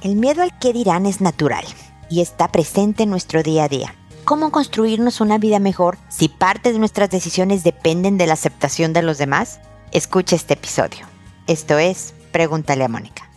El miedo al qué dirán es natural y está presente en nuestro día a día. ¿Cómo construirnos una vida mejor si parte de nuestras decisiones dependen de la aceptación de los demás? Escucha este episodio. Esto es Pregúntale a Mónica.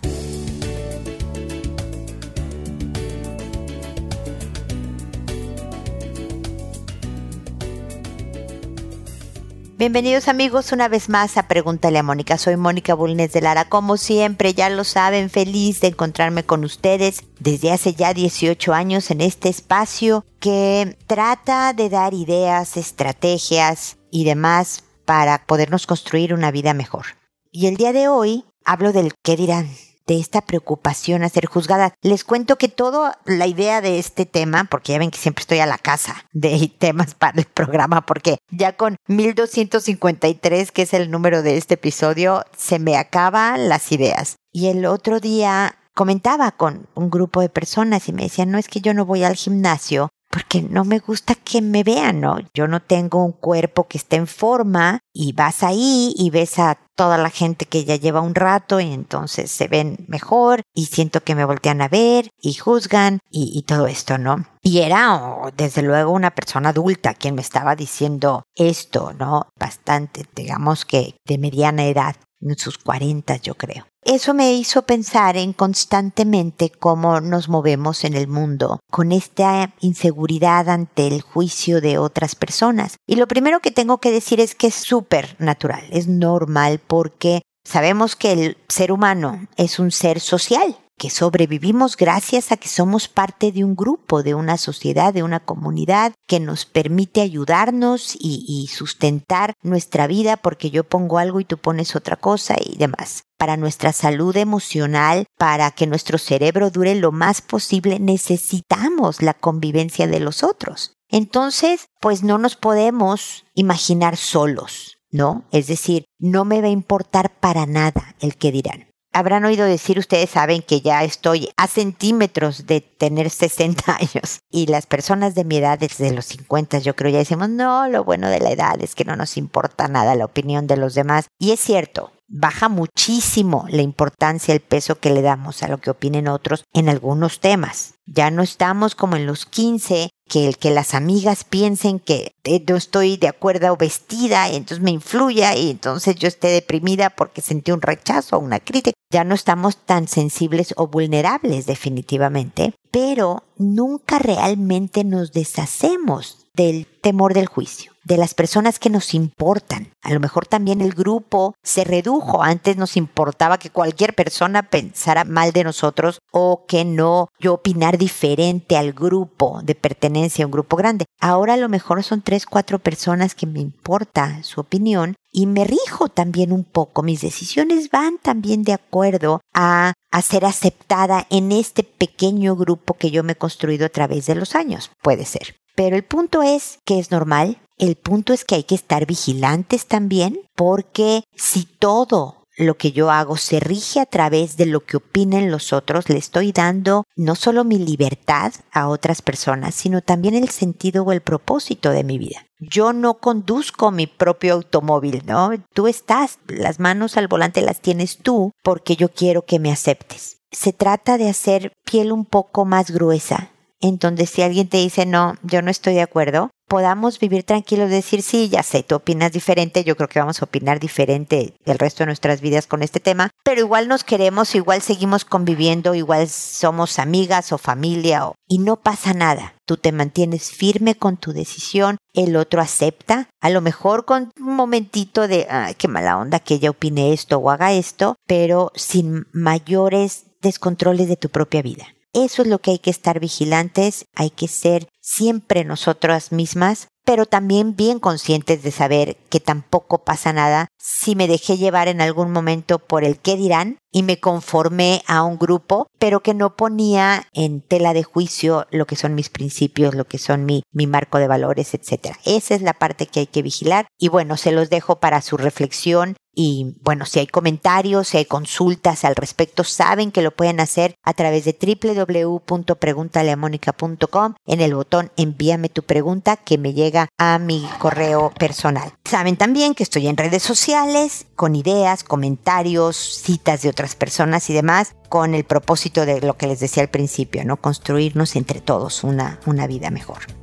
Bienvenidos amigos una vez más a Pregúntale a Mónica. Soy Mónica Bulnes de Lara. Como siempre, ya lo saben, feliz de encontrarme con ustedes desde hace ya 18 años en este espacio que trata de dar ideas, estrategias y demás para podernos construir una vida mejor. Y el día de hoy hablo del qué dirán de esta preocupación a ser juzgada. Les cuento que toda la idea de este tema, porque ya ven que siempre estoy a la casa de temas para el programa, porque ya con 1253, que es el número de este episodio, se me acaban las ideas. Y el otro día comentaba con un grupo de personas y me decían, no es que yo no voy al gimnasio porque no me gusta que me vean, ¿no? Yo no tengo un cuerpo que esté en forma y vas ahí y ves a toda la gente que ya lleva un rato y entonces se ven mejor y siento que me voltean a ver y juzgan y, todo esto, ¿no? Y era oh, desde luego una persona adulta quien me estaba diciendo esto, ¿no? Bastante, digamos que de mediana edad en sus cuarentas, yo creo. Eso me hizo pensar en constantemente cómo nos movemos en el mundo con esta inseguridad ante el juicio de otras personas. Y lo primero que tengo que decir es que es súper natural, es normal porque sabemos que el ser humano es un ser social que sobrevivimos gracias a que somos parte de un grupo, de una sociedad, de una comunidad que nos permite ayudarnos y, sustentar nuestra vida porque yo pongo algo y tú pones otra cosa y demás. Para nuestra salud emocional, para que nuestro cerebro dure lo más posible, necesitamos la convivencia de los otros. Entonces, pues no nos podemos imaginar solos, ¿no? Es decir, no me va a importar para nada el que dirán habrán oído decir, ustedes saben que ya estoy a centímetros de tener 60 años y las personas de mi edad, desde los 50, yo creo ya decimos, no, lo bueno de la edad es que no nos importa nada la opinión de los demás. Y es cierto, baja muchísimo la importancia, el peso que le damos a lo que opinen otros en algunos temas. Ya no estamos como en los 15, que el que las amigas piensen que no estoy de acuerdo vestida, y entonces me influya y entonces yo esté deprimida porque sentí un rechazo o una crítica. Ya no estamos tan sensibles o vulnerables definitivamente, pero nunca realmente nos deshacemos del temor del juicio de las personas que nos importan. A lo mejor también el grupo se redujo. Antes nos importaba que cualquier persona pensara mal de nosotros o que no yo opinar diferente al grupo de pertenencia a un grupo grande. Ahora a lo mejor son tres, cuatro personas que me importa su opinión y me rijo también un poco. Mis decisiones van también de acuerdo a, a ser aceptada en este pequeño grupo que yo me he construido a través de los años. Puede ser. Pero el punto es que es normal, el punto es que hay que estar vigilantes también, porque si todo lo que yo hago se rige a través de lo que opinen los otros, le estoy dando no solo mi libertad a otras personas, sino también el sentido o el propósito de mi vida. Yo no conduzco mi propio automóvil, ¿no? Tú estás, las manos al volante las tienes tú porque yo quiero que me aceptes. Se trata de hacer piel un poco más gruesa, en donde si alguien te dice no, yo no estoy de acuerdo, podamos vivir tranquilos, decir, sí, ya sé, tú opinas diferente, yo creo que vamos a opinar diferente el resto de nuestras vidas con este tema, pero igual nos queremos, igual seguimos conviviendo, igual somos amigas o familia, o, y no pasa nada. Tú te mantienes firme con tu decisión, el otro acepta, a lo mejor con un momentito de, ay, qué mala onda que ella opine esto o haga esto, pero sin mayores descontroles de tu propia vida. Eso es lo que hay que estar vigilantes, hay que ser siempre nosotras mismas, pero también bien conscientes de saber que tampoco pasa nada si me dejé llevar en algún momento por el qué dirán y me conformé a un grupo, pero que no ponía en tela de juicio lo que son mis principios, lo que son mi, mi marco de valores, etc. Esa es la parte que hay que vigilar y bueno, se los dejo para su reflexión Y bueno, si hay comentarios, si hay consultas al respecto, saben que lo pueden hacer a través de www.preguntaleamónica.com en el botón envíame tu pregunta que me llega a mi correo personal. Saben también que estoy en redes sociales con ideas, comentarios, citas de otras personas y demás con el propósito de lo que les decía al principio, ¿no? Construirnos entre todos una, una vida mejor.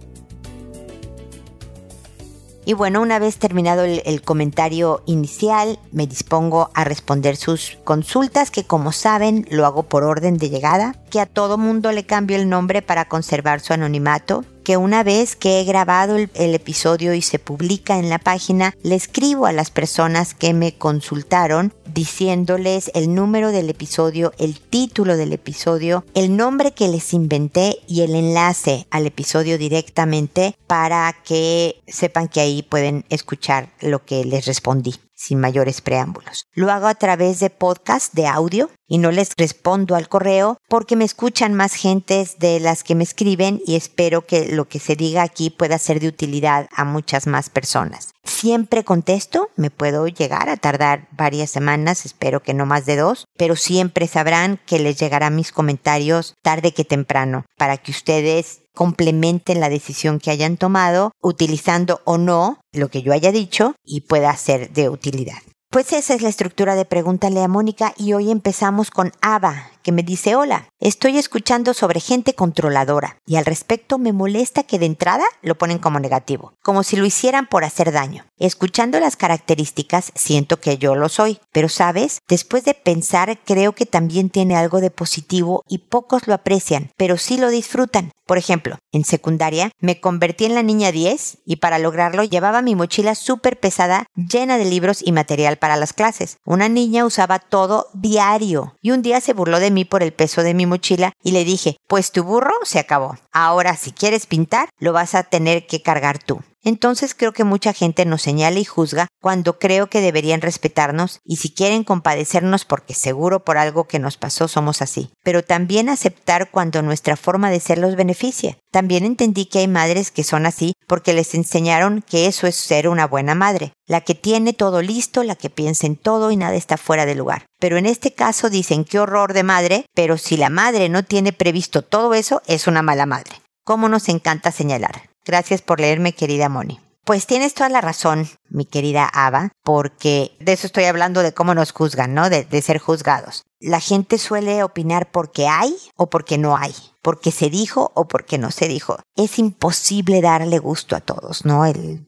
Y bueno, una vez terminado el, comentario inicial, me dispongo a responder sus consultas, que como saben lo hago por orden de llegada, que a todo mundo le cambio el nombre para conservar su anonimato, que una vez que he grabado el, episodio y se publica en la página, le escribo a las personas que me consultaron diciéndoles el número del episodio, el título del episodio, el nombre que les inventé y el enlace al episodio directamente para que sepan que ahí pueden escuchar lo que les respondí sin mayores preámbulos. Lo hago a través de podcast de audio y no les respondo al correo porque me escuchan más gentes de las que me escriben y espero que lo que se diga aquí pueda ser de utilidad a muchas más personas. Siempre contesto, me puedo llegar a tardar varias semanas, espero que no más de dos, pero siempre sabrán que les llegarán mis comentarios tarde que temprano para que ustedes complementen la decisión que hayan tomado, utilizando o no lo que yo haya dicho y pueda ser de utilidad. Pues esa es la estructura de Pregúntale a Mónica y hoy empezamos con Ava, que me dice, hola, estoy escuchando sobre gente controladora y al respecto me molesta que de entrada lo ponen como negativo, como si lo hicieran por hacer daño. Escuchando las características siento que yo lo soy, pero sabes, después de pensar creo que también tiene algo de positivo y pocos lo aprecian, pero sí lo disfrutan. Por ejemplo, en secundaria me convertí en la niña 10 y para lograrlo llevaba mi mochila súper pesada llena de libros y material para las clases. Una niña usaba todo diario y un día se burló de por el peso de mi mochila y le dije, pues tu burro se acabó. Ahora si quieres pintar, lo vas a tener que cargar tú. Entonces creo que mucha gente nos señala y juzga cuando creo que deberían respetarnos y si quieren compadecernos porque seguro por algo que nos pasó somos así. Pero también aceptar cuando nuestra forma de ser los beneficia. También entendí que hay madres que son así porque les enseñaron que eso es ser una buena madre, la que tiene todo listo, la que piensa en todo y nada está fuera de lugar. Pero en este caso dicen qué horror de madre, pero si la madre no tiene previsto todo eso, es una mala madre. ¿Cómo nos encanta señalar? Gracias por leerme, querida Moni. Pues tienes toda la razón, mi querida Ava, porque de eso estoy hablando de cómo nos juzgan, ¿no? De, ser juzgados. La gente suele opinar porque hay o porque no hay, porque se dijo o porque no se dijo. Es imposible darle gusto a todos, ¿no?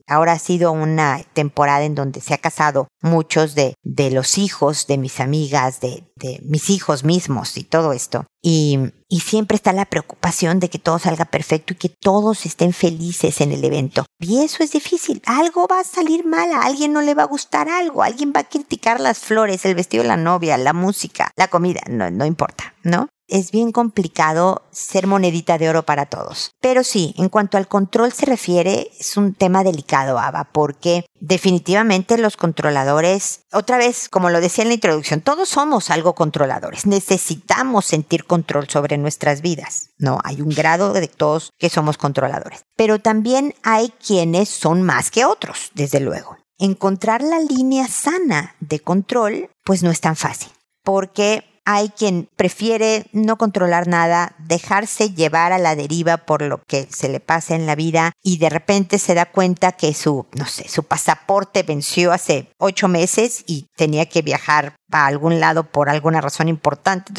Ahora ha sido una temporada en donde se ha casado muchos de, de los hijos de mis amigas, de, de mis hijos mismos y todo esto. Y, y siempre está la preocupación de que todo salga perfecto y que todos estén felices en el evento. Y eso es difícil. Algo va a salir mal, a alguien no le va a gustar algo, alguien va a criticar las flores, el vestido de la novia, la música, la comida, no, no importa, ¿no? Es bien complicado ser monedita de oro para todos. Pero sí, en cuanto al control se refiere, es un tema delicado, Ava, porque definitivamente los controladores, otra vez, como lo decía en la introducción, todos somos algo controladores. Necesitamos sentir control sobre nuestras vidas. No, hay un grado de todos que somos controladores. Pero también hay quienes son más que otros, desde luego. Encontrar la línea sana de control, pues no es tan fácil. Porque hay quien prefiere no controlar nada, dejarse llevar a la deriva por lo que se le pasa en la vida y de repente se da cuenta que su, no sé, su pasaporte venció hace ocho meses y tenía que viajar a algún lado por alguna razón importante.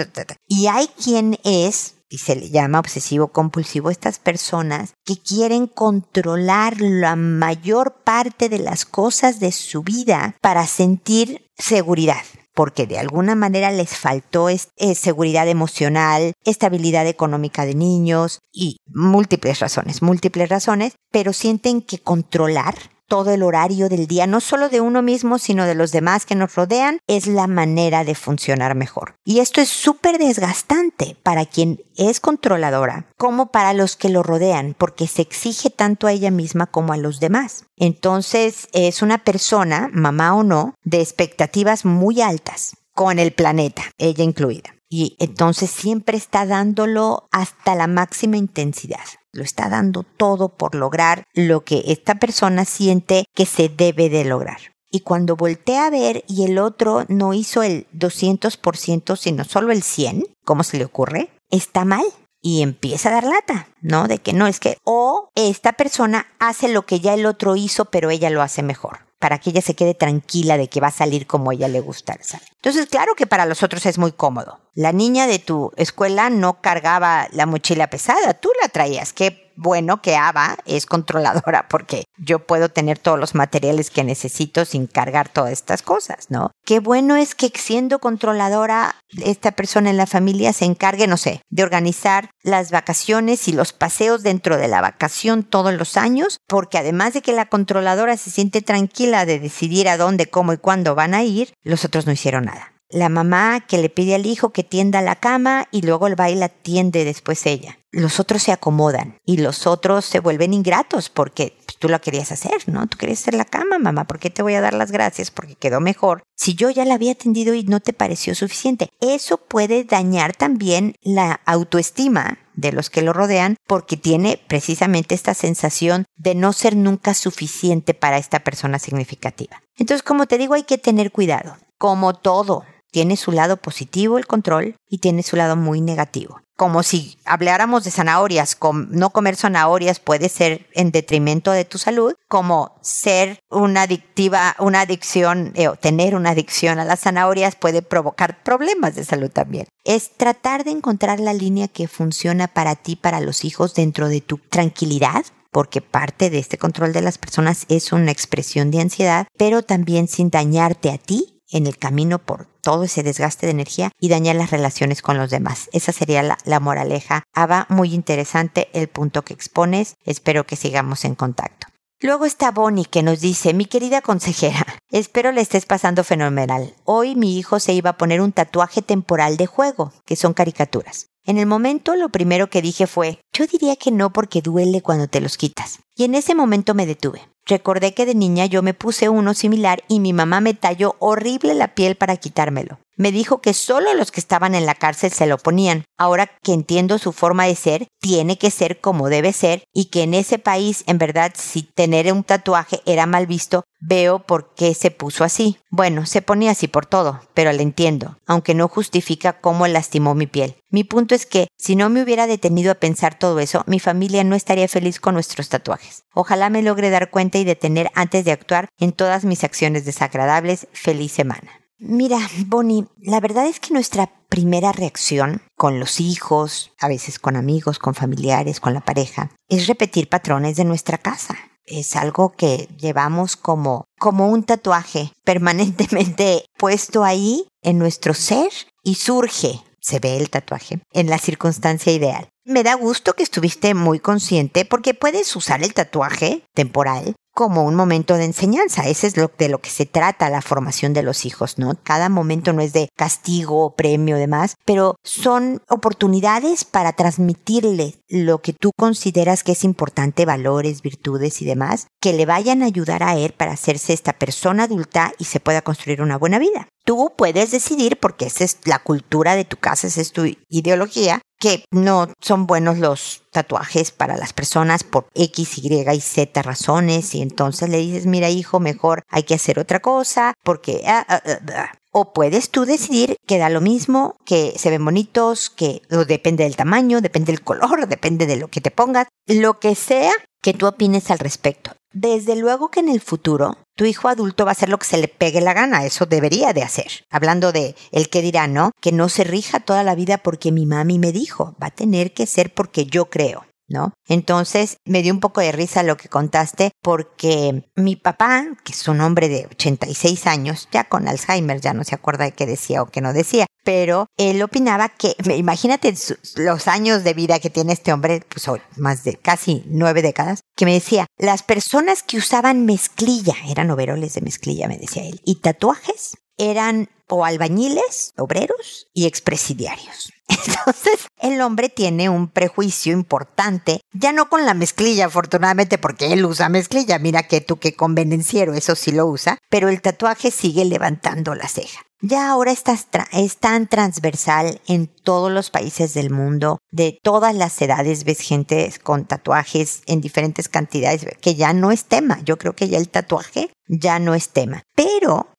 Y hay quien es y se le llama obsesivo compulsivo, estas personas que quieren controlar la mayor parte de las cosas de su vida para sentir seguridad porque de alguna manera les faltó eh, seguridad emocional, estabilidad económica de niños y múltiples razones, múltiples razones, pero sienten que controlar todo el horario del día, no solo de uno mismo, sino de los demás que nos rodean, es la manera de funcionar mejor. Y esto es súper desgastante para quien es controladora, como para los que lo rodean, porque se exige tanto a ella misma como a los demás. Entonces es una persona, mamá o no, de expectativas muy altas con el planeta, ella incluida. Y entonces siempre está dándolo hasta la máxima intensidad lo está dando todo por lograr lo que esta persona siente que se debe de lograr. y cuando voltea a ver y el otro no hizo el 200%, sino solo el 100, ¿cómo se le ocurre? Está mal y empieza a dar lata, ¿no? De que no es que, o esta persona hace lo que ya el otro hizo, pero ella lo hace mejor para que ella se quede tranquila de que va a salir como ella le gusta. Entonces, claro que para los otros es muy cómodo. La niña de tu escuela no cargaba la mochila pesada, tú la traías. Qué bueno que Ava es controladora porque yo puedo tener todos los materiales que necesito sin cargar todas estas cosas, ¿no? Qué bueno es que siendo controladora, esta persona en la familia se encargue, no sé, de organizar las vacaciones y los paseos dentro de la vacación todos los años, porque además de que la controladora se siente tranquila de decidir a dónde, cómo y cuándo van a ir, los otros no hicieron nada la mamá que le pide al hijo que tienda la cama y luego el baile tiende después ella. Los otros se acomodan y los otros se vuelven ingratos porque pues, tú lo querías hacer, ¿no? Tú querías hacer la cama, mamá, ¿por qué te voy a dar las gracias? Porque quedó mejor. Si yo ya la había atendido y no te pareció suficiente, eso puede dañar también la autoestima de los que lo rodean porque tiene precisamente esta sensación de no ser nunca suficiente para esta persona significativa. Entonces, como te digo, hay que tener cuidado. Como todo, tiene su lado positivo el control y tiene su lado muy negativo. Como si habláramos de zanahorias, no comer zanahorias puede ser en detrimento de tu salud, como ser una adictiva, una adicción eh, o tener una adicción a las zanahorias puede provocar problemas de salud también. Es tratar de encontrar la línea que funciona para ti, para los hijos, dentro de tu tranquilidad, porque parte de este control de las personas es una expresión de ansiedad, pero también sin dañarte a ti en el camino por todo ese desgaste de energía y dañar las relaciones con los demás. Esa sería la, moraleja. Ava, muy interesante el punto que expones. Espero que sigamos en contacto. Luego está Bonnie que nos dice, mi querida consejera, espero le estés pasando fenomenal. Hoy mi hijo se iba a poner un tatuaje temporal de juego, que son caricaturas. En el momento lo primero que dije fue, yo diría que no porque duele cuando te los quitas. Y en ese momento me detuve. Recordé que de niña yo me puse uno similar y mi mamá me talló horrible la piel para quitármelo. Me dijo que solo los que estaban en la cárcel se lo ponían. Ahora que entiendo su forma de ser, tiene que ser como debe ser y que en ese país, en verdad, si tener un tatuaje era mal visto, veo por qué se puso así. Bueno, se ponía así por todo, pero le entiendo, aunque no justifica cómo lastimó mi piel. Mi punto es que, si no me hubiera detenido a pensar todo eso, mi familia no estaría feliz con nuestros tatuajes. Ojalá me logre dar cuenta y detener antes de actuar en todas mis acciones desagradables. Feliz semana. Mira, Bonnie, la verdad es que nuestra primera reacción con los hijos, a veces con amigos, con familiares, con la pareja, es repetir patrones de nuestra casa. Es algo que llevamos como, como un tatuaje permanentemente puesto ahí en nuestro ser y surge, se ve el tatuaje, en la circunstancia ideal. Me da gusto que estuviste muy consciente porque puedes usar el tatuaje temporal como un momento de enseñanza. Ese es lo, de lo que se trata la formación de los hijos, ¿no? Cada momento no es de castigo, premio, demás, pero son oportunidades para transmitirle lo que tú consideras que es importante, valores, virtudes y demás, que le vayan a ayudar a él para hacerse esta persona adulta y se pueda construir una buena vida. Tú puedes decidir, porque esa es la cultura de tu casa, esa es tu ideología, que no son buenos los tatuajes para las personas por X, Y y Z razones y entonces le dices, mira hijo, mejor hay que hacer otra cosa porque... Ah, ah, ah, o puedes tú decidir que da lo mismo, que se ven bonitos, que depende del tamaño, depende del color, depende de lo que te pongas, lo que sea que tú opines al respecto. Desde luego que en el futuro tu hijo adulto va a hacer lo que se le pegue la gana, eso debería de hacer. Hablando de el que dirá, ¿no? Que no se rija toda la vida porque mi mami me dijo, va a tener que ser porque yo creo. ¿No? Entonces me dio un poco de risa lo que contaste porque mi papá, que es un hombre de 86 años, ya con Alzheimer, ya no se acuerda de qué decía o qué no decía, pero él opinaba que, imagínate los años de vida que tiene este hombre, pues hoy, más de casi nueve décadas, que me decía, las personas que usaban mezclilla, eran overoles de mezclilla, me decía él, y tatuajes, eran o albañiles, obreros y expresidiarios. Entonces, el hombre tiene un prejuicio importante, ya no con la mezclilla, afortunadamente, porque él usa mezclilla, mira que tú que convenenciero, eso sí lo usa, pero el tatuaje sigue levantando la ceja. Ya ahora estás es tan transversal en todos los países del mundo, de todas las edades ves gente con tatuajes en diferentes cantidades, que ya no es tema. Yo creo que ya el tatuaje ya no es tema.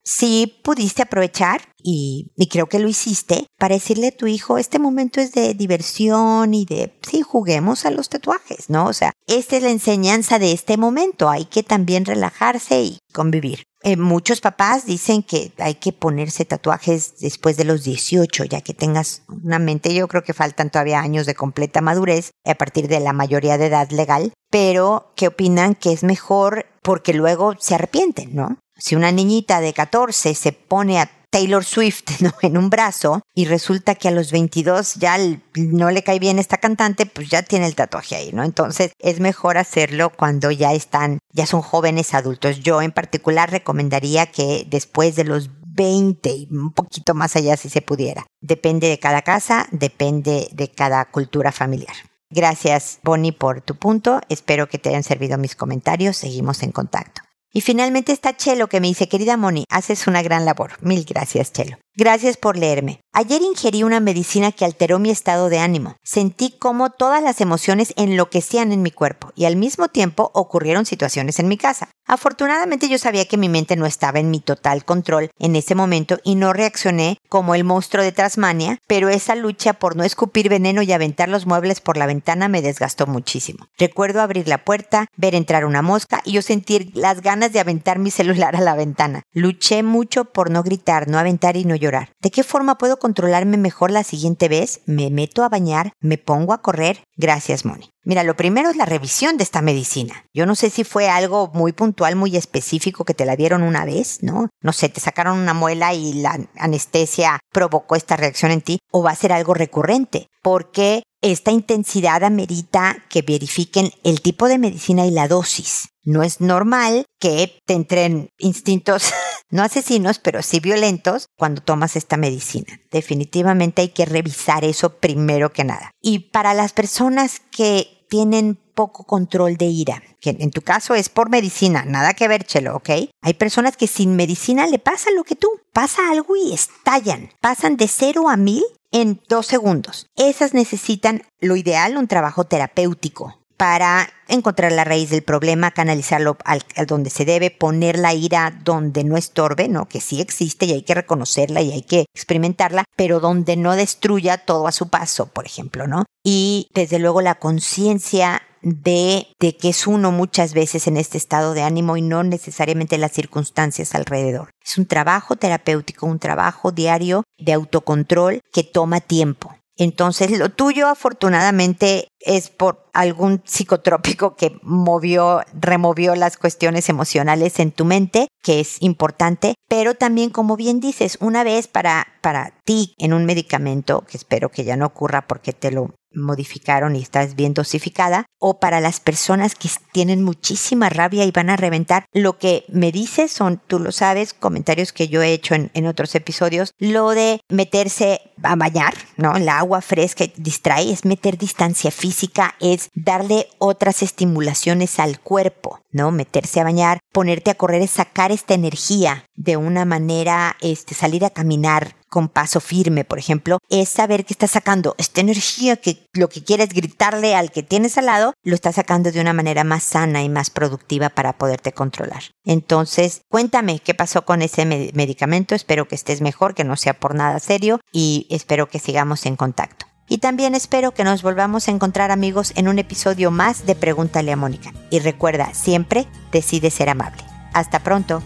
Si pudiste aprovechar y, creo que lo hiciste para decirle a tu hijo, este momento es de diversión y de, sí, juguemos a los tatuajes, ¿no? O sea, esta es la enseñanza de este momento, hay que también relajarse y convivir. Eh, muchos papás dicen que hay que ponerse tatuajes después de los 18, ya que tengas una mente, yo creo que faltan todavía años de completa madurez a partir de la mayoría de edad legal, pero que opinan que es mejor porque luego se arrepienten, ¿no? Si una niñita de 14 se pone a Taylor Swift en un brazo y resulta que a los 22 ya no le cae bien esta cantante, pues ya tiene el tatuaje ahí, ¿no? Entonces es mejor hacerlo cuando ya están, ya son jóvenes adultos. Yo en particular recomendaría que después de los 20 y un poquito más allá si se pudiera. Depende de cada casa, depende de cada cultura familiar. Gracias, Bonnie, por tu punto. Espero que te hayan servido mis comentarios. Seguimos en contacto. Y finalmente está Chelo que me dice, querida Moni, haces una gran labor. Mil gracias, Chelo. Gracias por leerme. Ayer ingerí una medicina que alteró mi estado de ánimo. Sentí como todas las emociones enloquecían en mi cuerpo y al mismo tiempo ocurrieron situaciones en mi casa. Afortunadamente yo sabía que mi mente no estaba en mi total control en ese momento y no reaccioné como el monstruo de Tasmania, pero esa lucha por no escupir veneno y aventar los muebles por la ventana me desgastó muchísimo. Recuerdo abrir la puerta, ver entrar una mosca y yo sentir las ganas de aventar mi celular a la ventana. Luché mucho por no gritar, no aventar y no llorar. ¿De qué forma puedo controlarme mejor la siguiente vez? Me meto a bañar, me pongo a correr. Gracias, Moni. Mira, lo primero es la revisión de esta medicina. Yo no sé si fue algo muy puntual, muy específico que te la dieron una vez, ¿no? No sé, te sacaron una muela y la anestesia provocó esta reacción en ti, o va a ser algo recurrente, porque esta intensidad amerita que verifiquen el tipo de medicina y la dosis. No es normal que te entren instintos, no asesinos, pero sí violentos cuando tomas esta medicina. Definitivamente hay que revisar eso primero que nada. Y para las personas que tienen poco control de ira, que en tu caso es por medicina, nada que ver, chelo, ¿ok? Hay personas que sin medicina le pasa lo que tú, pasa algo y estallan, pasan de cero a mil en dos segundos. Esas necesitan, lo ideal, un trabajo terapéutico para encontrar la raíz del problema, canalizarlo al, donde se debe, poner la ira donde no estorbe, ¿no? Que sí existe y hay que reconocerla y hay que experimentarla, pero donde no destruya todo a su paso, por ejemplo, ¿no? Y desde luego la conciencia de, de que es uno muchas veces en este estado de ánimo y no necesariamente las circunstancias alrededor. Es un trabajo terapéutico, un trabajo diario de autocontrol que toma tiempo. Entonces, lo tuyo afortunadamente es por algún psicotrópico que movió, removió las cuestiones emocionales en tu mente, que es importante, pero también, como bien dices, una vez para, para ti en un medicamento, que espero que ya no ocurra porque te lo modificaron y estás bien dosificada, o para las personas que tienen muchísima rabia y van a reventar. Lo que me dices son, tú lo sabes, comentarios que yo he hecho en, en otros episodios, lo de meterse a bañar, ¿no? El agua fresca distrae, es meter distancia física, es darle otras estimulaciones al cuerpo, ¿no? Meterse a bañar, ponerte a correr, es sacar esta energía de una manera, este, salir a caminar, con paso firme, por ejemplo, es saber que estás sacando esta energía que lo que quieres gritarle al que tienes al lado, lo estás sacando de una manera más sana y más productiva para poderte controlar. Entonces, cuéntame qué pasó con ese medicamento, espero que estés mejor, que no sea por nada serio y espero que sigamos en contacto. Y también espero que nos volvamos a encontrar amigos en un episodio más de Pregúntale a Mónica. Y recuerda, siempre decide ser amable. Hasta pronto.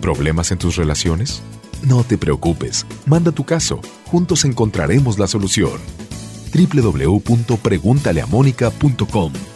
¿Problemas en tus relaciones? No te preocupes, manda tu caso, juntos encontraremos la solución. www.preguntaleamónica.com